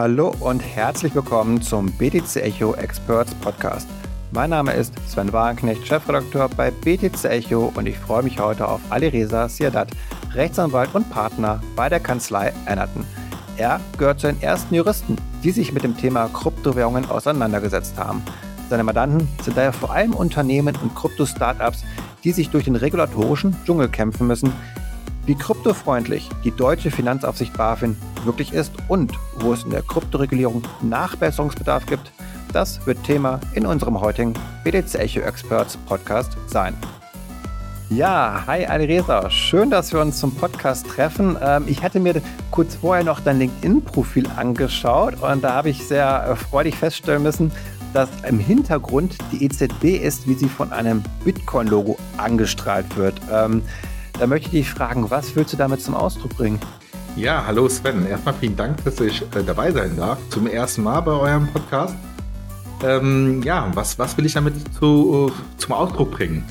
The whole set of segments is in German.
Hallo und herzlich willkommen zum BTC Echo Experts Podcast. Mein Name ist Sven Wagenknecht, Chefredakteur bei BTC Echo und ich freue mich heute auf Alireza Siadat, Rechtsanwalt und Partner bei der Kanzlei Enerton. Er gehört zu den ersten Juristen, die sich mit dem Thema Kryptowährungen auseinandergesetzt haben. Seine Mandanten sind daher vor allem Unternehmen und Krypto-Startups, die sich durch den regulatorischen Dschungel kämpfen müssen, wie kryptofreundlich die deutsche Finanzaufsicht BaFin wirklich ist und wo es in der Kryptoregulierung Nachbesserungsbedarf gibt, das wird Thema in unserem heutigen BTC Echo Experts Podcast sein. Ja, hi Alireza, schön, dass wir uns zum Podcast treffen. Ähm, ich hatte mir kurz vorher noch dein LinkedIn-Profil angeschaut und da habe ich sehr äh, freudig feststellen müssen, dass im Hintergrund die EZB ist, wie sie von einem Bitcoin-Logo angestrahlt wird. Da möchte ich dich fragen, was willst du damit zum Ausdruck bringen? Ja, hallo Sven. Erstmal vielen Dank, dass ich äh, dabei sein darf. Zum ersten Mal bei eurem Podcast. Ähm, ja, was, was will ich damit zu, äh, zum Ausdruck bringen?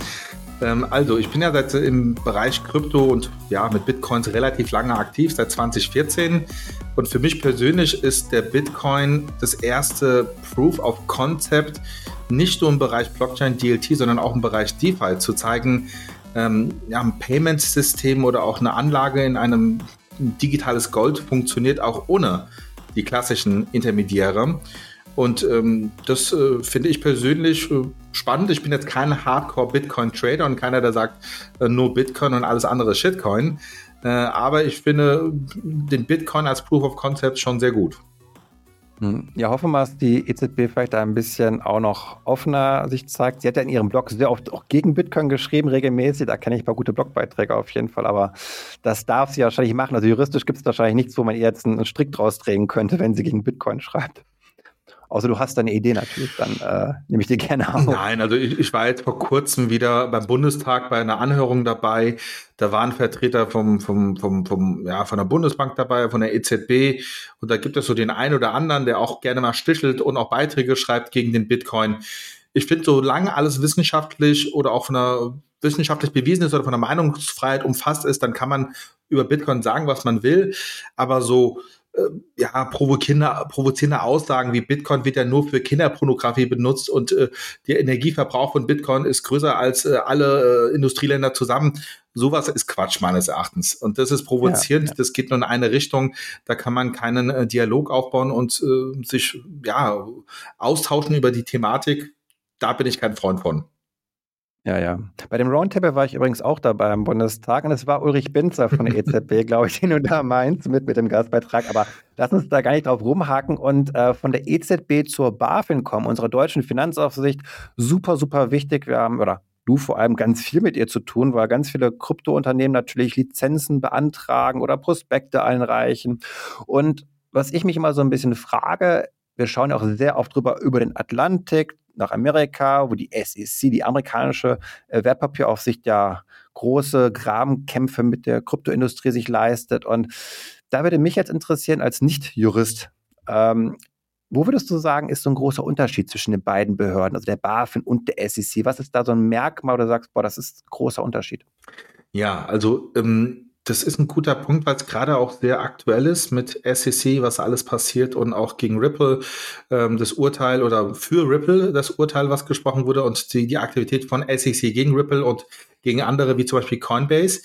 Ähm, also, ich bin ja seit im Bereich Krypto und ja, mit Bitcoins relativ lange aktiv, seit 2014. Und für mich persönlich ist der Bitcoin das erste Proof of Concept, nicht nur im Bereich Blockchain, DLT, sondern auch im Bereich DeFi zu zeigen, ähm, ja, ein Payment-System oder auch eine Anlage in einem digitales Gold funktioniert auch ohne die klassischen Intermediäre. Und ähm, das äh, finde ich persönlich äh, spannend. Ich bin jetzt kein Hardcore-Bitcoin-Trader und keiner, der sagt, äh, nur Bitcoin und alles andere Shitcoin. Äh, aber ich finde den Bitcoin als Proof of Concept schon sehr gut. Hm. Ja, hoffen wir, dass die EZB vielleicht ein bisschen auch noch offener sich zeigt. Sie hat ja in ihrem Blog sehr oft auch gegen Bitcoin geschrieben, regelmäßig. Da kenne ich ein paar gute Blogbeiträge auf jeden Fall, aber das darf sie wahrscheinlich machen. Also juristisch gibt es wahrscheinlich nichts, wo man ihr jetzt einen Strick draus drehen könnte, wenn sie gegen Bitcoin schreibt. Außer du hast deine Idee natürlich, dann äh, nehme ich dir gerne auf. Nein, also ich, ich war jetzt vor kurzem wieder beim Bundestag bei einer Anhörung dabei. Da waren Vertreter vom, vom, vom, vom, ja, von der Bundesbank dabei, von der EZB. Und da gibt es so den einen oder anderen, der auch gerne mal stichelt und auch Beiträge schreibt gegen den Bitcoin. Ich finde, solange alles wissenschaftlich oder auch von einer wissenschaftlich bewiesen ist oder von der Meinungsfreiheit umfasst ist, dann kann man über Bitcoin sagen, was man will. Aber so ja, provozierende, provozierende Aussagen wie Bitcoin wird ja nur für Kinderpornografie benutzt und äh, der Energieverbrauch von Bitcoin ist größer als äh, alle äh, Industrieländer zusammen. Sowas ist Quatsch meines Erachtens. Und das ist provozierend, ja, ja. das geht nur in eine Richtung. Da kann man keinen äh, Dialog aufbauen und äh, sich ja austauschen über die Thematik. Da bin ich kein Freund von. Ja, ja. Bei dem Roundtable war ich übrigens auch dabei am Bundestag und es war Ulrich Binzer von der EZB, glaube ich, den du da meinst mit, mit dem Gastbeitrag. Aber lass uns da gar nicht drauf rumhaken und äh, von der EZB zur BaFin kommen, unserer deutschen Finanzaufsicht. Super, super wichtig. Wir haben, oder du vor allem ganz viel mit ihr zu tun, weil ganz viele Kryptounternehmen natürlich Lizenzen beantragen oder Prospekte einreichen. Und was ich mich immer so ein bisschen frage, wir schauen auch sehr oft drüber über den Atlantik nach Amerika, wo die SEC, die amerikanische äh, Wertpapieraufsicht, ja große Grabenkämpfe mit der Kryptoindustrie sich leistet. Und da würde mich jetzt interessieren, als Nicht-Jurist, ähm, wo würdest du sagen, ist so ein großer Unterschied zwischen den beiden Behörden, also der BaFin und der SEC? Was ist da so ein Merkmal, wo du sagst, boah, das ist ein großer Unterschied? Ja, also ähm, das ist ein guter Punkt, weil es gerade auch sehr aktuell ist mit SEC, was alles passiert und auch gegen Ripple ähm, das Urteil oder für Ripple das Urteil, was gesprochen wurde und die, die Aktivität von SEC gegen Ripple und gegen andere wie zum Beispiel Coinbase.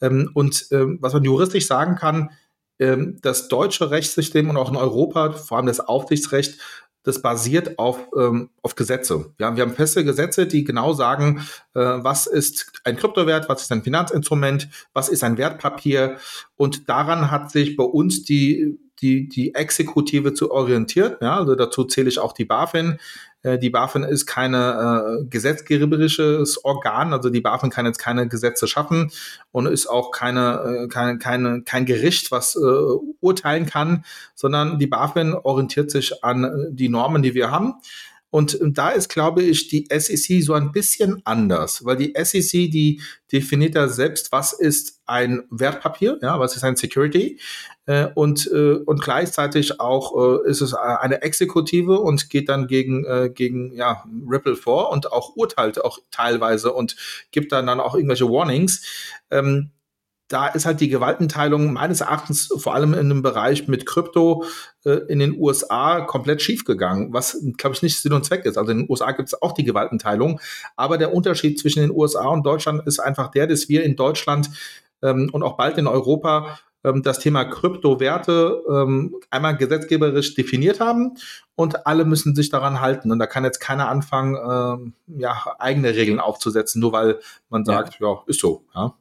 Ähm, und ähm, was man juristisch sagen kann, ähm, das deutsche Rechtssystem und auch in Europa, vor allem das Aufsichtsrecht, das basiert auf, ähm, auf Gesetze. Ja, wir haben feste Gesetze, die genau sagen, äh, was ist ein Kryptowert, was ist ein Finanzinstrument, was ist ein Wertpapier. Und daran hat sich bei uns die, die, die Exekutive zu orientiert. Ja, also dazu zähle ich auch die BaFin. Äh, die BaFin ist keine äh, gesetzgeberisches Organ, also die BaFin kann jetzt keine Gesetze schaffen und ist auch keine, äh, keine, keine, kein Gericht, was äh, urteilen kann, sondern die BaFin orientiert sich an äh, die Normen, die wir haben. Und da ist, glaube ich, die SEC so ein bisschen anders, weil die SEC, die definiert da selbst, was ist ein Wertpapier, ja, was ist ein Security äh, und, äh, und gleichzeitig auch äh, ist es eine Exekutive und geht dann gegen, äh, gegen ja, Ripple vor und auch urteilt auch teilweise und gibt dann, dann auch irgendwelche Warnings. Ähm, da ist halt die Gewaltenteilung meines Erachtens vor allem in dem Bereich mit Krypto äh, in den USA komplett schiefgegangen, was, glaube ich, nicht Sinn und Zweck ist. Also in den USA gibt es auch die Gewaltenteilung, aber der Unterschied zwischen den USA und Deutschland ist einfach der, dass wir in Deutschland ähm, und auch bald in Europa ähm, das Thema Kryptowerte ähm, einmal gesetzgeberisch definiert haben und alle müssen sich daran halten. Und da kann jetzt keiner anfangen, ähm, ja, eigene Regeln aufzusetzen, nur weil man sagt, ja, ja ist so. Ja.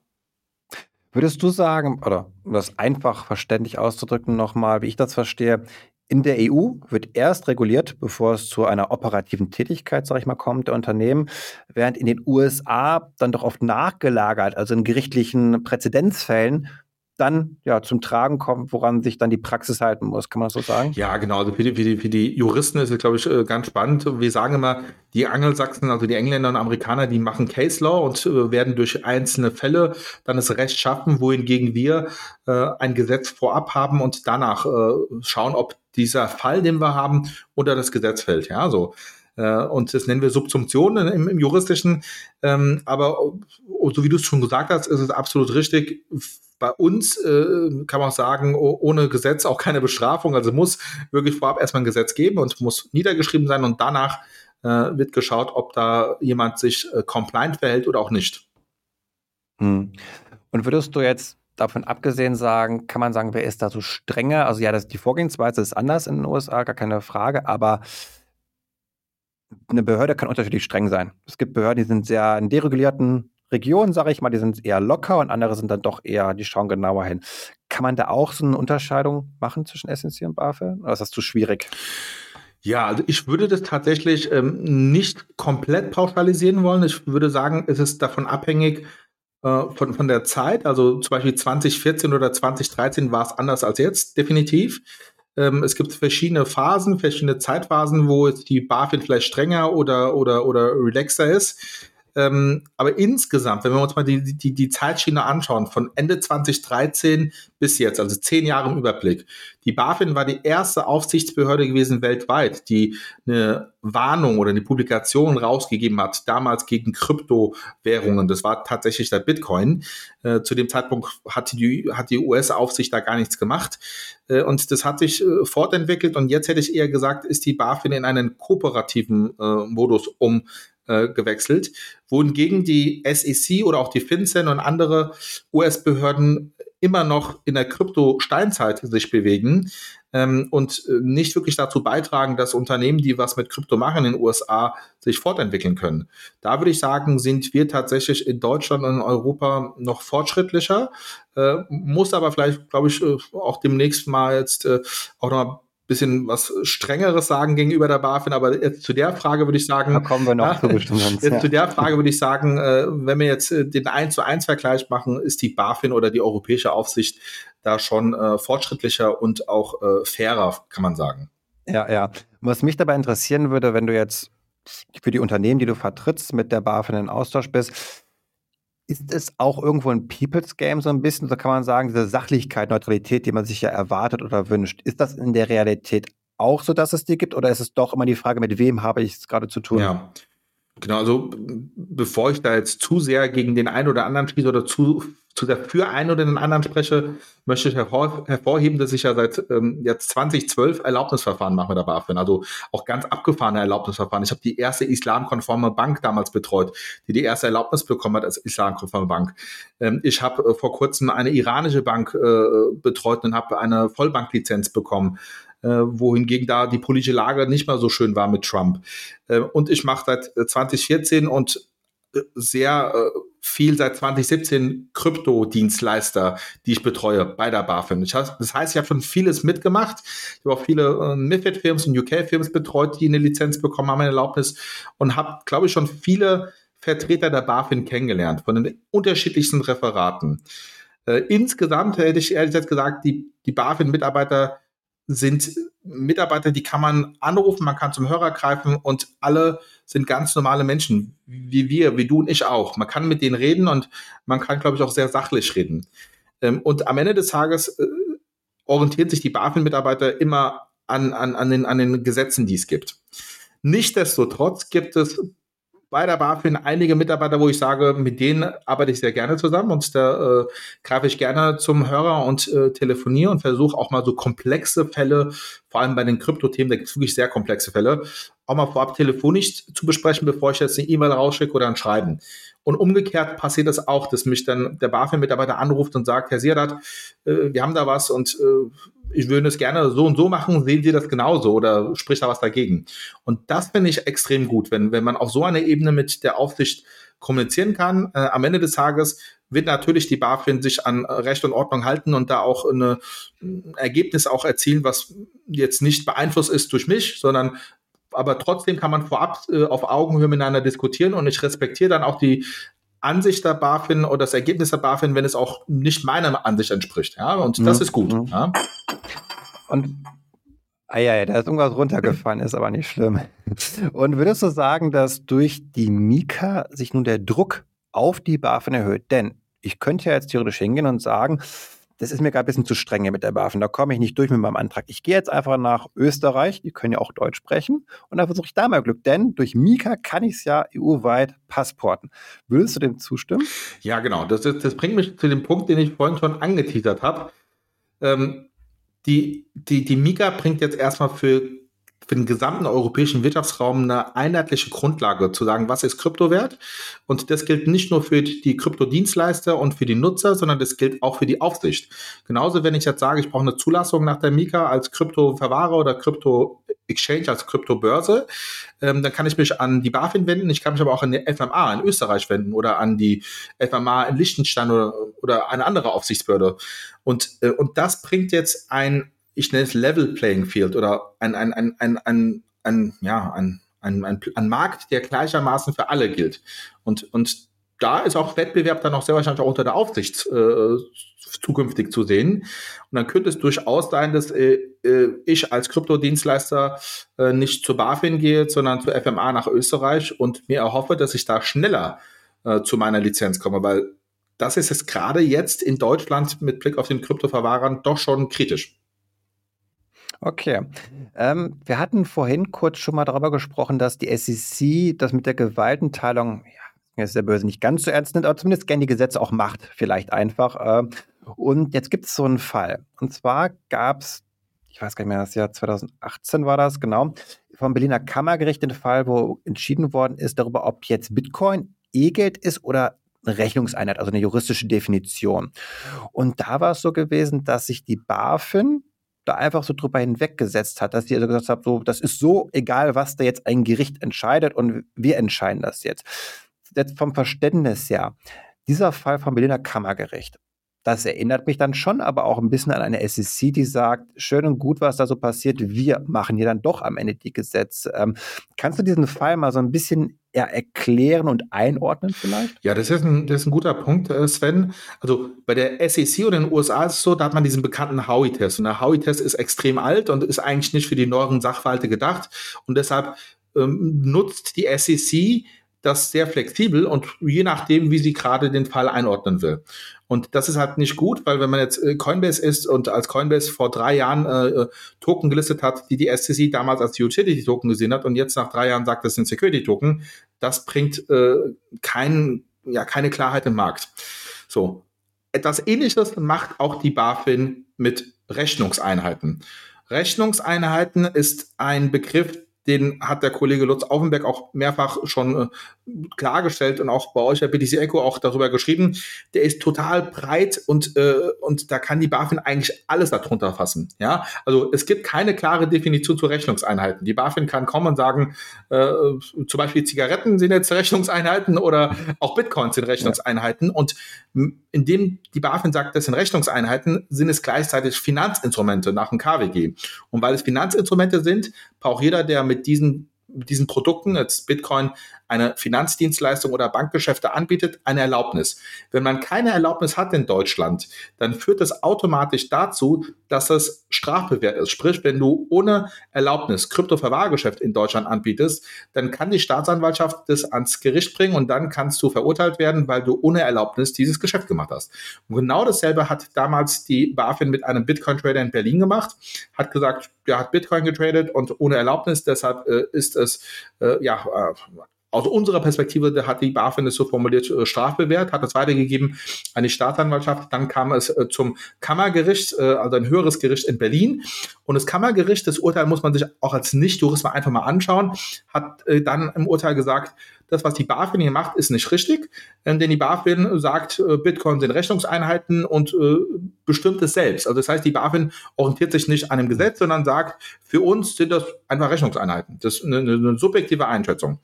Würdest du sagen, oder um das einfach verständlich auszudrücken nochmal, wie ich das verstehe, in der EU wird erst reguliert, bevor es zu einer operativen Tätigkeit, sage ich mal, kommt, der Unternehmen, während in den USA dann doch oft nachgelagert, also in gerichtlichen Präzedenzfällen, dann ja zum Tragen kommt, woran sich dann die Praxis halten muss. Kann man das so sagen? Ja, genau. Also für die, für die, für die Juristen ist es, glaube ich, äh, ganz spannend. Wir sagen immer, die Angelsachsen, also die Engländer und Amerikaner, die machen Case Law und äh, werden durch einzelne Fälle dann das Recht schaffen, wohingegen wir äh, ein Gesetz vorab haben und danach äh, schauen, ob dieser Fall, den wir haben, unter das Gesetz fällt. Ja, so. Äh, und das nennen wir Subsumption im, im Juristischen. Ähm, aber so wie du es schon gesagt hast, ist es absolut richtig bei uns äh, kann man auch sagen, ohne Gesetz auch keine Bestrafung. Also muss wirklich vorab erstmal ein Gesetz geben und muss niedergeschrieben sein und danach äh, wird geschaut, ob da jemand sich compliant verhält oder auch nicht. Hm. Und würdest du jetzt davon abgesehen sagen, kann man sagen, wer ist da so strenger? Also ja, das, die Vorgehensweise ist anders in den USA, gar keine Frage, aber eine Behörde kann unterschiedlich streng sein. Es gibt Behörden, die sind sehr in deregulierten Regionen, sage ich mal, die sind eher locker und andere sind dann doch eher, die schauen genauer hin. Kann man da auch so eine Unterscheidung machen zwischen SNC und BaFin? Oder ist das zu schwierig? Ja, also ich würde das tatsächlich ähm, nicht komplett pauschalisieren wollen. Ich würde sagen, es ist davon abhängig äh, von, von der Zeit. Also zum Beispiel 2014 oder 2013 war es anders als jetzt, definitiv. Ähm, es gibt verschiedene Phasen, verschiedene Zeitphasen, wo die BaFin vielleicht strenger oder, oder, oder relaxer ist. Ähm, aber insgesamt, wenn wir uns mal die, die, die Zeitschiene anschauen, von Ende 2013 bis jetzt, also zehn Jahre im Überblick, die BaFin war die erste Aufsichtsbehörde gewesen weltweit, die eine Warnung oder eine Publikation rausgegeben hat, damals gegen Kryptowährungen. Das war tatsächlich der Bitcoin. Äh, zu dem Zeitpunkt hat die, hat die US-Aufsicht da gar nichts gemacht. Äh, und das hat sich äh, fortentwickelt. Und jetzt hätte ich eher gesagt, ist die BaFin in einen kooperativen äh, Modus um äh, gewechselt, wohingegen die SEC oder auch die FinCEN und andere US-Behörden immer noch in der Krypto-Steinzeit sich bewegen ähm, und äh, nicht wirklich dazu beitragen, dass Unternehmen, die was mit Krypto machen in den USA, sich fortentwickeln können. Da würde ich sagen, sind wir tatsächlich in Deutschland und in Europa noch fortschrittlicher, äh, muss aber vielleicht, glaube ich, äh, auch demnächst mal jetzt äh, auch noch bisschen was Strengeres sagen gegenüber der BaFin, aber jetzt zu der Frage würde ich sagen. Da kommen wir noch ja, zu bestimmt. Jetzt ja. zu der Frage würde ich sagen, äh, wenn wir jetzt äh, den 1 zu 1 Vergleich machen, ist die BaFin oder die europäische Aufsicht da schon äh, fortschrittlicher und auch äh, fairer, kann man sagen. Ja, ja. Was mich dabei interessieren würde, wenn du jetzt für die Unternehmen, die du vertrittst, mit der BaFin in Austausch bist, ist es auch irgendwo ein People's Game so ein bisschen? So kann man sagen, diese Sachlichkeit, Neutralität, die man sich ja erwartet oder wünscht. Ist das in der Realität auch so, dass es die gibt? Oder ist es doch immer die Frage, mit wem habe ich es gerade zu tun? Ja. Genau, also bevor ich da jetzt zu sehr gegen den einen oder anderen schieße oder zu zu der für einen oder den anderen spreche, möchte ich hervor, hervorheben, dass ich ja seit ähm, jetzt 2012 Erlaubnisverfahren mache mit der BaFin. Also auch ganz abgefahrene Erlaubnisverfahren. Ich habe die erste islamkonforme Bank damals betreut, die die erste Erlaubnis bekommen hat als islamkonforme Bank. Ähm, ich habe äh, vor kurzem eine iranische Bank äh, betreut und habe eine Vollbanklizenz bekommen. Äh, wohingegen da die politische Lage nicht mehr so schön war mit Trump. Äh, und ich mache seit 2014 und äh, sehr äh, viel seit 2017 Krypto-Dienstleister, die ich betreue bei der BaFin. Ich, das heißt, ich habe schon vieles mitgemacht. Ich habe auch viele äh, MIFID-Firms und UK-Firms betreut, die eine Lizenz bekommen haben, eine Erlaubnis und habe, glaube ich, schon viele Vertreter der BaFin kennengelernt von den unterschiedlichsten Referaten. Äh, insgesamt hätte ich ehrlich gesagt, die, die BaFin-Mitarbeiter sind Mitarbeiter, die kann man anrufen, man kann zum Hörer greifen und alle sind ganz normale Menschen, wie wir, wie du und ich auch. Man kann mit denen reden und man kann, glaube ich, auch sehr sachlich reden. Ähm, und am Ende des Tages äh, orientieren sich die BaFin-Mitarbeiter immer an, an, an, den, an den Gesetzen, die es gibt. Nichtsdestotrotz gibt es bei der BaFin einige Mitarbeiter, wo ich sage, mit denen arbeite ich sehr gerne zusammen und da äh, greife ich gerne zum Hörer und äh, telefoniere und versuche auch mal so komplexe Fälle, vor allem bei den Krypto-Themen, da gibt es wirklich sehr komplexe Fälle, auch mal vorab telefonisch zu besprechen, bevor ich jetzt eine E-Mail rausschicke oder ein Schreiben. Und umgekehrt passiert das auch, dass mich dann der BaFin-Mitarbeiter anruft und sagt, Herr Sierat, äh, wir haben da was und äh, ich würde es gerne so und so machen, sehen Sie das genauso oder spricht da was dagegen? Und das finde ich extrem gut, wenn, wenn man auf so einer Ebene mit der Aufsicht kommunizieren kann. Äh, am Ende des Tages wird natürlich die BaFin sich an Recht und Ordnung halten und da auch eine, ein Ergebnis auch erzielen, was jetzt nicht beeinflusst ist durch mich, sondern aber trotzdem kann man vorab äh, auf Augenhöhe miteinander diskutieren und ich respektiere dann auch die Ansicht der BaFin oder das Ergebnis der BaFin, wenn es auch nicht meiner Ansicht entspricht. Ja, und das mhm. ist gut. Mhm. Ja. Und Ah ja, ja, da ist irgendwas runtergefallen, ist aber nicht schlimm. Und würdest du sagen, dass durch die Mika sich nun der Druck auf die BaFin erhöht? Denn ich könnte ja jetzt theoretisch hingehen und sagen, das ist mir gerade ein bisschen zu streng mit der BaFin. Da komme ich nicht durch mit meinem Antrag. Ich gehe jetzt einfach nach Österreich, die können ja auch Deutsch sprechen, und da versuche ich da mal Glück, denn durch Mika kann ich es ja EU-weit passporten. Würdest du dem zustimmen? Ja, genau. Das, ist, das bringt mich zu dem Punkt, den ich vorhin schon angeteasert habe. Ähm, die, die, die Mika bringt jetzt erstmal für für den gesamten europäischen Wirtschaftsraum eine einheitliche Grundlage zu sagen, was ist Kryptowert. Und das gilt nicht nur für die Kryptodienstleister und für die Nutzer, sondern das gilt auch für die Aufsicht. Genauso, wenn ich jetzt sage, ich brauche eine Zulassung nach der Mika als Kryptoverwahrer oder Krypto-Exchange, als Kryptobörse, ähm, dann kann ich mich an die BaFin wenden. Ich kann mich aber auch an die FMA in Österreich wenden oder an die FMA in Liechtenstein oder, oder eine andere Aufsichtsbehörde. Und, äh, und das bringt jetzt ein ich nenne es Level Playing Field oder ein, ein, ein, ein, ein, ein ja, ein, ein, ein, ein Markt, der gleichermaßen für alle gilt. Und, und da ist auch Wettbewerb dann auch sehr wahrscheinlich auch unter der Aufsicht äh, zukünftig zu sehen. Und dann könnte es durchaus sein, dass äh, äh ich als Kryptodienstleister äh, nicht zur BaFin gehe, sondern zur FMA nach Österreich und mir erhoffe, dass ich da schneller äh, zu meiner Lizenz komme, weil das ist es gerade jetzt in Deutschland mit Blick auf den Kryptoverwahrern doch schon kritisch. Okay. Ähm, wir hatten vorhin kurz schon mal darüber gesprochen, dass die SEC das mit der Gewaltenteilung, ja, ist der Böse nicht ganz so ernst nimmt, aber zumindest gerne die Gesetze auch macht, vielleicht einfach. Äh, und jetzt gibt es so einen Fall. Und zwar gab es, ich weiß gar nicht mehr, das Jahr 2018 war das, genau, vom Berliner Kammergericht den Fall, wo entschieden worden ist darüber, ob jetzt Bitcoin E-Geld ist oder eine Rechnungseinheit, also eine juristische Definition. Und da war es so gewesen, dass sich die BaFin da einfach so drüber hinweggesetzt hat, dass die also gesagt hat, so, das ist so egal, was da jetzt ein Gericht entscheidet und wir entscheiden das jetzt. Jetzt vom Verständnis her, dieser Fall vom Berliner Kammergericht, das erinnert mich dann schon aber auch ein bisschen an eine SEC, die sagt, schön und gut, was da so passiert, wir machen hier dann doch am Ende die Gesetze. Ähm, kannst du diesen Fall mal so ein bisschen eher erklären und einordnen vielleicht? Ja, das ist ein, das ist ein guter Punkt, äh, Sven. Also bei der SEC oder in den USA ist es so, da hat man diesen bekannten Howey-Test. Und der Howey-Test ist extrem alt und ist eigentlich nicht für die neueren Sachverhalte gedacht. Und deshalb ähm, nutzt die SEC das sehr flexibel und je nachdem, wie sie gerade den Fall einordnen will. Und das ist halt nicht gut, weil wenn man jetzt äh, Coinbase ist und als Coinbase vor drei Jahren äh, äh Token gelistet hat, die die SEC damals als Utility-Token gesehen hat und jetzt nach drei Jahren sagt, das sind Security-Token, das bringt äh, kein, ja, keine Klarheit im Markt. So. Etwas ähnliches macht auch die BaFin mit Rechnungseinheiten. Rechnungseinheiten ist ein Begriff, den hat der Kollege Lutz Aufenberg auch mehrfach schon äh, klargestellt und auch bei euch bei BTC Echo auch darüber geschrieben. Der ist total breit und, äh, und da kann die BaFin eigentlich alles darunter fassen. Ja, also es gibt keine klare Definition zu Rechnungseinheiten. Die BaFin kann kommen und sagen, äh, zum Beispiel Zigaretten sind jetzt Rechnungseinheiten oder auch Bitcoins sind Rechnungseinheiten. Ja. Und indem die BaFin sagt, das sind Rechnungseinheiten, sind es gleichzeitig Finanzinstrumente nach dem KWG. Und weil es Finanzinstrumente sind, braucht jeder, der mit diesen diesen Produkten, als Bitcoin eine Finanzdienstleistung oder Bankgeschäfte anbietet, eine Erlaubnis. Wenn man keine Erlaubnis hat in Deutschland, dann führt das automatisch dazu, dass es strafbewehrt ist. Sprich, wenn du ohne Erlaubnis Kryptoverwahrgeschäft in Deutschland anbietest, dann kann die Staatsanwaltschaft das ans Gericht bringen und dann kannst du verurteilt werden, weil du ohne Erlaubnis dieses Geschäft gemacht hast. Und genau dasselbe hat damals die BaFin mit einem Bitcoin-Trader in Berlin gemacht, hat gesagt, der hat Bitcoin getradet und ohne Erlaubnis, deshalb äh, ist es äh, ja äh, aus unserer Perspektive hat die BaFin es so formuliert äh, strafbewehrt, hat das weitergegeben an die Staatsanwaltschaft. Dann kam es zum Kammergericht, also ein höheres Gericht in Berlin. Und das Kammergericht, das Urteil muss man sich auch als Nicht-Jurist mal einfach mal anschauen, hat dann im Urteil gesagt, das, was die BaFin hier macht, ist nicht richtig, äh, denn die BaFin sagt, äh, Bitcoin sind Rechnungseinheiten und äh, bestimmt es selbst. Also das heißt, die BaFin orientiert sich nicht an dem Gesetz, sondern sagt, für uns sind das einfach Rechnungseinheiten. Das ist eine, eine subjektive Einschätzung.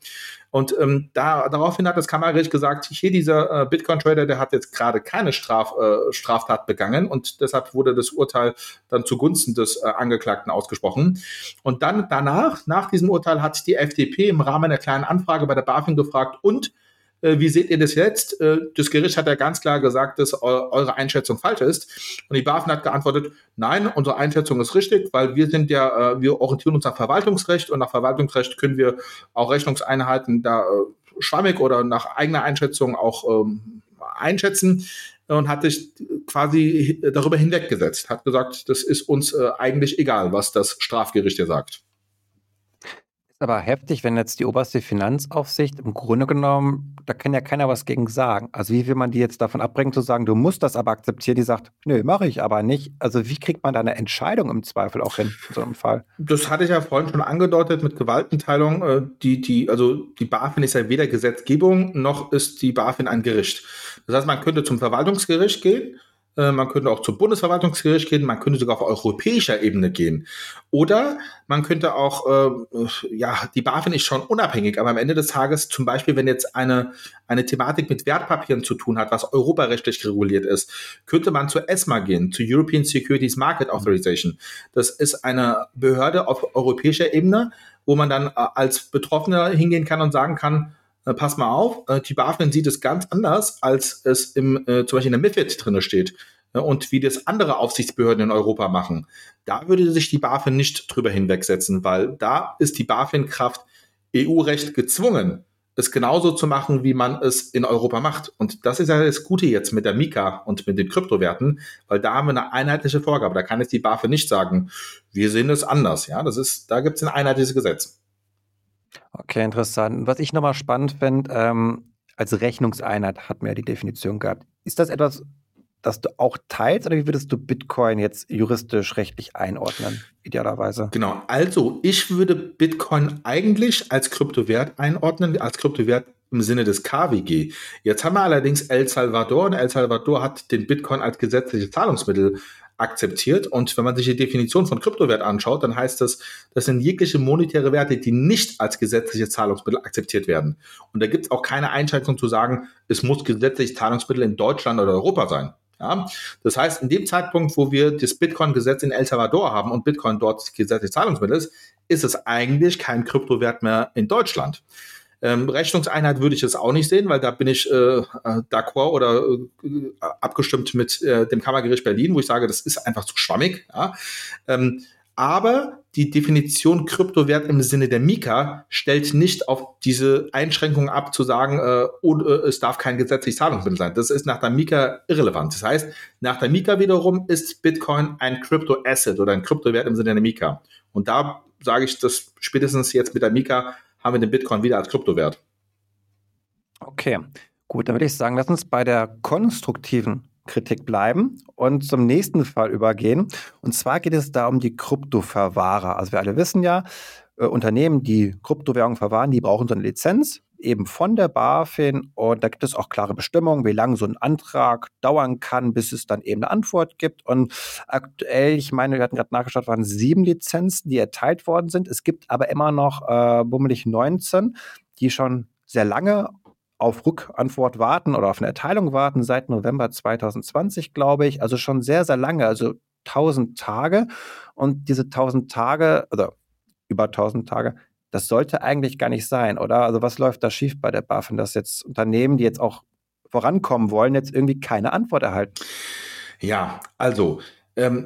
Und ähm, da, daraufhin hat das Kammergericht gesagt, hier dieser äh, Bitcoin-Trader, der hat jetzt gerade keine Straf, äh, Straftat begangen und deshalb wurde das Urteil dann zugunsten des äh, Angeklagten ausgesprochen. Und dann danach, nach diesem Urteil, hat die FDP im Rahmen einer kleinen Anfrage bei der BaFin gefragt, und wie seht ihr das jetzt? Äh, das Gericht hat ja ganz klar gesagt, dass eure Einschätzung falsch ist. Und die BaFin hat geantwortet, nein, unsere Einschätzung ist richtig, weil wir sind ja, äh, wir orientieren uns nach Verwaltungsrecht und nach Verwaltungsrecht können wir auch Rechnungseinheiten da schwammig oder nach eigener Einschätzung auch ähm, einschätzen und hat sich quasi darüber hinweggesetzt, hat gesagt, das ist uns eigentlich egal, was das Strafgericht hier sagt aber heftig, wenn jetzt die oberste Finanzaufsicht im Grunde genommen, da kann ja keiner was gegen sagen. Also wie will man die jetzt davon abbringen zu sagen, du musst das aber akzeptieren? Die sagt, nö, mache ich aber nicht. Also wie kriegt man da eine Entscheidung im Zweifel auch hin in so einem Fall? Das hatte ich ja vorhin schon angedeutet mit Gewaltenteilung. Äh, die, die, also die BaFin ist ja weder Gesetzgebung noch ist die BaFin ein Gericht. Das heißt, man könnte zum Verwaltungsgericht gehen äh, man könnte auch zum Bundesverwaltungsgericht gehen, man könnte sogar auf europäischer Ebene gehen. Oder man könnte auch, äh, ja, die BaFin ist schon unabhängig, aber am Ende des Tages, zum Beispiel, wenn jetzt eine, eine Thematik mit Wertpapieren zu tun hat, was europarechtlich reguliert ist, könnte man zur ESMA gehen, zu European Securities Market Authorization. Das ist eine Behörde auf europäischer Ebene, wo man dann äh, als Betroffener hingehen kann und sagen kann, äh, pass mal auf, äh, die BaFin sieht es ganz anders, als es im, äh, zum Beispiel in der MIFID drinne steht äh, und wie das andere Aufsichtsbehörden in Europa machen. Da würde sich die BaFin nicht drüber hinwegsetzen, weil da ist die BaFin-Kraft EU-Recht gezwungen, es genauso zu machen, wie man es in Europa macht. Und das ist ja das Gute jetzt mit der Mika und mit den Kryptowerten, weil da haben wir eine einheitliche Vorgabe. Da kann jetzt die BaFin nicht sagen, wir sehen es anders. Ja, das ist, da gibt es ein einheitliches Gesetz. Okay, interessant. Was ich nochmal spannend finde, ähm, als Rechnungseinheit hat mir ja die Definition gehabt. Ist das etwas, das du auch teilst oder wie würdest du Bitcoin jetzt juristisch rechtlich einordnen, idealerweise? Genau, also ich würde Bitcoin eigentlich als Kryptowert einordnen, als Kryptowert im Sinne des KWG. Jetzt haben wir allerdings El Salvador und El Salvador hat den Bitcoin als gesetzliches Zahlungsmittel akzeptiert. Und wenn man sich die Definition von Kryptowert anschaut, dann heißt das, das sind jegliche monetäre Werte, die nicht als gesetzliche Zahlungsmittel akzeptiert werden. Und da gibt es auch keine Einschränkung zu sagen, es muss gesetzliches Zahlungsmittel in Deutschland oder Europa sein. Ja, das heißt, in dem Zeitpunkt, wo wir das Bitcoin-Gesetz in El Salvador haben und Bitcoin dort gesetzliches Zahlungsmittel ist, ist es eigentlich kein Kryptowert mehr in Deutschland. Ähm, Rechnungseinheit würde ich es auch nicht sehen, weil da bin ich äh, äh, d'accord oder äh, abgestimmt mit äh, dem Kammergericht Berlin, wo ich sage, das ist einfach zu schwammig. Ja? Ähm, aber die Definition Kryptowert im Sinne der Mika stellt nicht auf diese Einschränkung ab, zu sagen, äh, und, äh, es darf kein gesetzliches Zahlungsmittel sein. Das ist nach der Mika irrelevant. Das heißt, nach der Mika wiederum ist Bitcoin ein Crypto-Asset oder ein Kryptowert im Sinne der Mika. Und da sage ich, dass spätestens jetzt mit der Mika haben wir den Bitcoin wieder als Kryptowert. Okay, gut, dann würde ich sagen, lass uns bei der konstruktiven Kritik bleiben und zum nächsten Fall übergehen. Und zwar geht es da um die Kryptoverwahrer. Also wir alle wissen ja, äh, Unternehmen, die Kryptowährungen verwahren, die brauchen so eine Lizenz, eben von der BaFin. Und da gibt es auch klare Bestimmungen, wie lange so ein Antrag dauern kann, bis es dann eben eine Antwort gibt. Und aktuell, ich meine, wir hatten gerade nachgeschaut, waren sieben Lizenzen, die erteilt worden sind. Es gibt aber immer noch äh, bummelig 19, die schon sehr lange auf Rückantwort warten oder auf eine Erteilung warten, seit November 2020, glaube ich. Also schon sehr, sehr lange, also 1000 Tage. Und diese 1000 Tage, oder über 1000 Tage, das sollte eigentlich gar nicht sein, oder? Also was läuft da schief bei der BaFin, dass jetzt Unternehmen, die jetzt auch vorankommen wollen, jetzt irgendwie keine Antwort erhalten? Ja, also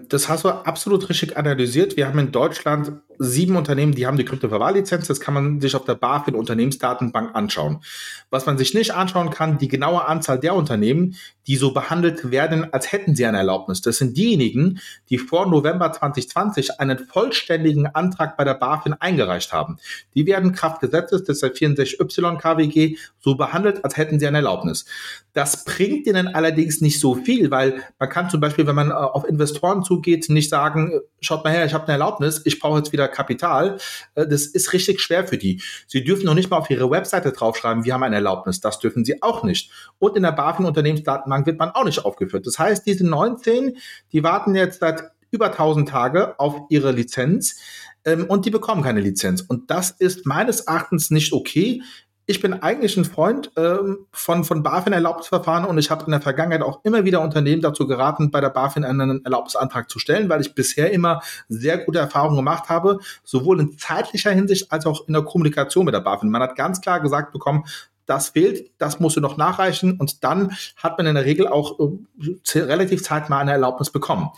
das hast du absolut richtig analysiert. Wir haben in Deutschland sieben Unternehmen, die haben die Kryptoverwahrlizenz. Das kann man sich auf der BaFin Unternehmensdatenbank anschauen. Was man sich nicht anschauen kann, die genaue Anzahl der Unternehmen, die so behandelt werden, als hätten sie eine Erlaubnis. Das sind diejenigen, die vor November 2020 einen vollständigen Antrag bei der BaFin eingereicht haben. Die werden Kraft Gesetzes, der 64y KWG, so behandelt, als hätten sie eine Erlaubnis. Das bringt ihnen allerdings nicht so viel, weil man kann zum Beispiel, wenn man äh, auf Investoren zugeht, nicht sagen, schaut mal her, ich habe eine Erlaubnis, ich brauche jetzt wieder Kapital. Äh, das ist richtig schwer für die. Sie dürfen noch nicht mal auf ihre Webseite draufschreiben, wir haben eine Erlaubnis. Das dürfen sie auch nicht. Und in der BaFin Unternehmensdatenbank wird man auch nicht aufgeführt. Das heißt, diese 19, die warten jetzt seit über 1000 Tage auf ihre Lizenz ähm, und die bekommen keine Lizenz. Und das ist meines Erachtens nicht okay ich bin eigentlich ein Freund ähm, von, von BaFin-Erlaubnisverfahren und ich habe in der Vergangenheit auch immer wieder Unternehmen dazu geraten, bei der BaFin einen Erlaubnisantrag zu stellen, weil ich bisher immer sehr gute Erfahrungen gemacht habe, sowohl in zeitlicher Hinsicht als auch in der Kommunikation mit der BaFin. Man hat ganz klar gesagt bekommen, das fehlt, das musst du noch nachreichen und dann hat man in der Regel auch äh, relativ zeitnah eine Erlaubnis bekommen.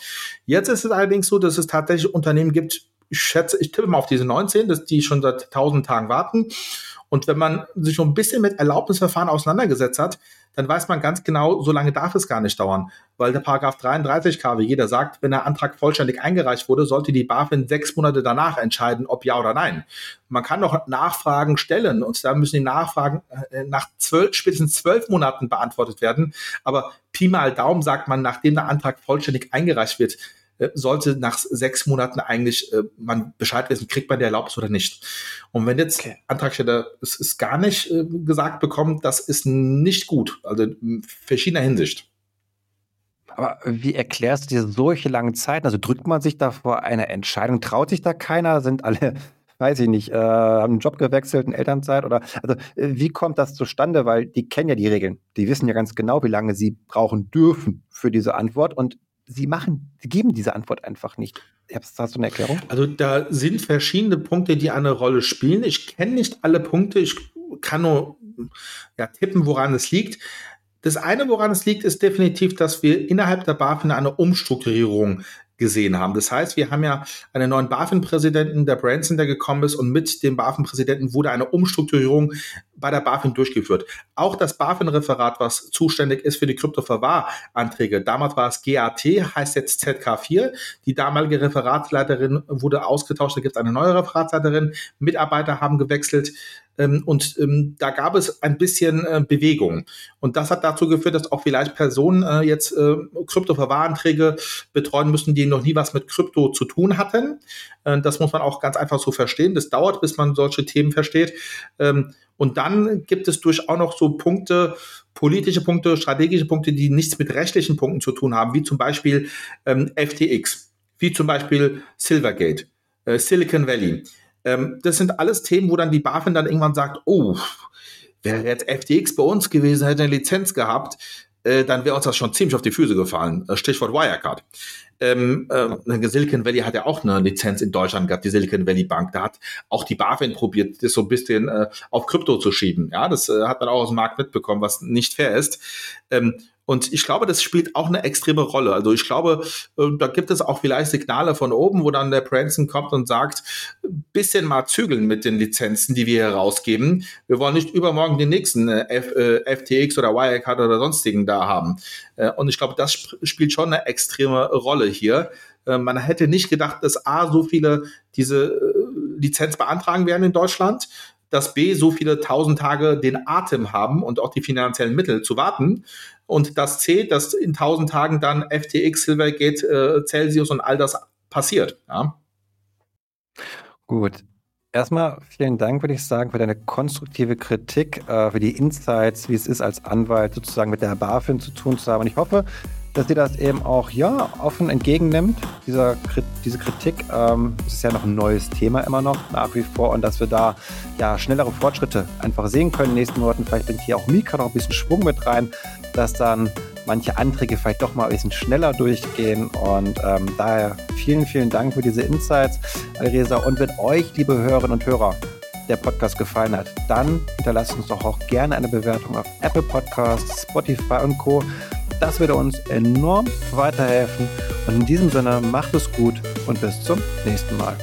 Jetzt ist es allerdings so, dass es tatsächlich Unternehmen gibt, ich schätze, ich tippe mal auf diese 19, dass die schon seit 1000 Tagen warten und wenn man sich schon ein bisschen mit Erlaubnisverfahren auseinandergesetzt hat, dann weiß man ganz genau, so lange darf es gar nicht dauern. Weil der Paragraph 33 KWG, der sagt, wenn der Antrag vollständig eingereicht wurde, sollte die BaFin sechs Monate danach entscheiden, ob ja oder nein. Man kann noch Nachfragen stellen und da müssen die Nachfragen äh, nach zwölf, spätestens zwölf Monaten beantwortet werden. Aber Pi mal Daumen sagt man, nachdem der Antrag vollständig eingereicht wird, sollte nach sechs Monaten eigentlich äh, man Bescheid wissen, kriegt man die Erlaubnis oder nicht. Und wenn jetzt okay. Antragsteller es ist gar nicht äh, gesagt bekommt, das ist nicht gut, also in verschiedener Hinsicht. Aber wie erklärst du dir solche langen Zeiten? Also drückt man sich da vor einer Entscheidung? Traut sich da keiner? Sind alle, weiß ich nicht, äh, haben einen Job gewechselt, in Elternzeit? Oder also äh, wie kommt das zustande? Weil die kennen ja die Regeln. Die wissen ja ganz genau, wie lange sie brauchen dürfen für diese Antwort. Und sie machen, sie geben diese Antwort einfach nicht. Hast du eine Erklärung? Also da sind verschiedene Punkte, die eine Rolle spielen. Ich kenne nicht alle Punkte. Ich kann nur ja, tippen, woran es liegt. Das eine, woran es liegt, ist definitiv, dass wir innerhalb der BaFin eine Umstrukturierung gesehen haben. Das heißt, wir haben ja einen neuen BaFin-Präsidenten, der Branson, der gekommen ist und mit dem BaFin-Präsidenten wurde eine Umstrukturierung bei der BaFin durchgeführt. Auch das BaFin-Referat, was zuständig ist für die Kryptoverwahranträge, damals war es GAT, heißt jetzt ZK4. Die damalige Referatsleiterin wurde ausgetauscht, da gibt es eine neue Referatsleiterin, Mitarbeiter haben gewechselt. Ähm, und ähm, da gab es ein bisschen äh, Bewegung. Und das hat dazu geführt, dass auch vielleicht Personen äh, jetzt äh, Kryptoverwahranträge betreuen müssen, die noch nie was mit Krypto zu tun hatten. Äh, das muss man auch ganz einfach so verstehen. Das dauert, bis man solche Themen versteht. Ähm, und dann gibt es durchaus noch so Punkte, politische Punkte, strategische Punkte, die nichts mit rechtlichen Punkten zu tun haben, wie zum Beispiel ähm, FTX, wie zum Beispiel Silvergate, äh, Silicon Valley. Ähm, das sind alles Themen, wo dann die BaFin dann irgendwann sagt, oh, wäre jetzt FTX bei uns gewesen, hätte eine Lizenz gehabt, äh, dann wäre uns das schon ziemlich auf die Füße gefallen. Äh, Stichwort Wirecard. Ähm, äh, Silicon Valley hat ja auch eine Lizenz in Deutschland gehabt, die Silicon Valley Bank. Da hat auch die BaFin probiert, das so ein bisschen äh, auf Krypto zu schieben. Ja, das äh, hat man auch aus dem Markt mitbekommen, was nicht fair ist. Ähm, und ich glaube, das spielt auch eine extreme Rolle. Also ich glaube, äh, da gibt es auch vielleicht Signale von oben, wo dann der Branson kommt und sagt, bisschen mal zügeln mit den Lizenzen, die wir hier rausgeben. Wir wollen nicht übermorgen den nächsten F, äh, FTX oder Wirecard oder sonstigen da haben. Äh, und ich glaube, das sp spielt schon eine extreme Rolle hier. Man hätte nicht gedacht, dass A, so viele diese Lizenz beantragen werden in Deutschland dass B so viele tausend Tage den Atem haben und auch die finanziellen Mittel zu warten und das C, dass in 1000 Tagen dann FTX, Silvergate, äh, Celsius und all das passiert. Ja. Gut. Erstmal vielen Dank, würde ich sagen, für deine konstruktive Kritik, äh, für die Insights, wie es ist, als Anwalt sozusagen mit der BaFin zu tun zu haben. Und ich hoffe, dass ihr das eben auch ja offen entgegennimmt, dieser, diese Kritik. Ähm, ist ja noch ein neues Thema immer noch, nach wie vor, und dass wir da ja schnellere Fortschritte einfach sehen können in den nächsten Monaten. Vielleicht bringt hier auch Mika noch ein bisschen Schwung mit rein, dass dann manche Anträge vielleicht doch mal ein bisschen schneller durchgehen. Und ähm, daher vielen, vielen Dank für diese Insights, Alresa. Und wenn euch, liebe Hörerinnen und Hörer, der Podcast gefallen hat, dann hinterlasst uns doch auch gerne eine Bewertung auf Apple Podcasts, Spotify und Co. Das würde uns enorm weiterhelfen. Und in diesem Sinne, macht es gut und bis zum nächsten Mal.